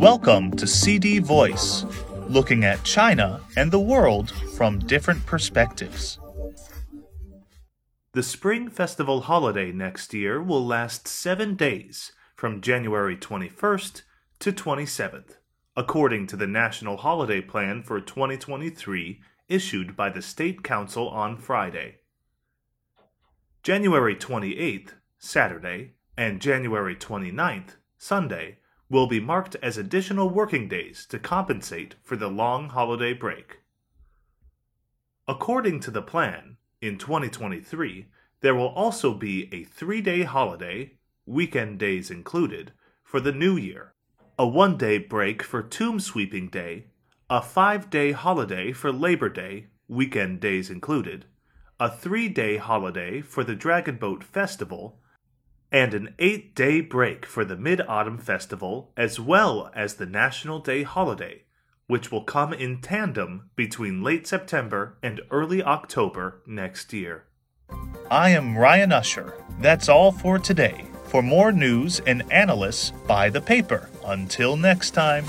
Welcome to CD Voice, looking at China and the world from different perspectives. The Spring Festival holiday next year will last seven days, from January 21st to 27th, according to the National Holiday Plan for 2023 issued by the State Council on Friday. January 28th, Saturday, and January 29th, Sunday, will be marked as additional working days to compensate for the long holiday break. According to the plan, in 2023, there will also be a three day holiday, weekend days included, for the new year, a one day break for Tomb Sweeping Day, a five day holiday for Labor Day, weekend days included, a three day holiday for the Dragon Boat Festival, and an eight day break for the Mid Autumn Festival, as well as the National Day holiday, which will come in tandem between late September and early October next year. I am Ryan Usher. That's all for today. For more news and analysis, buy the paper. Until next time.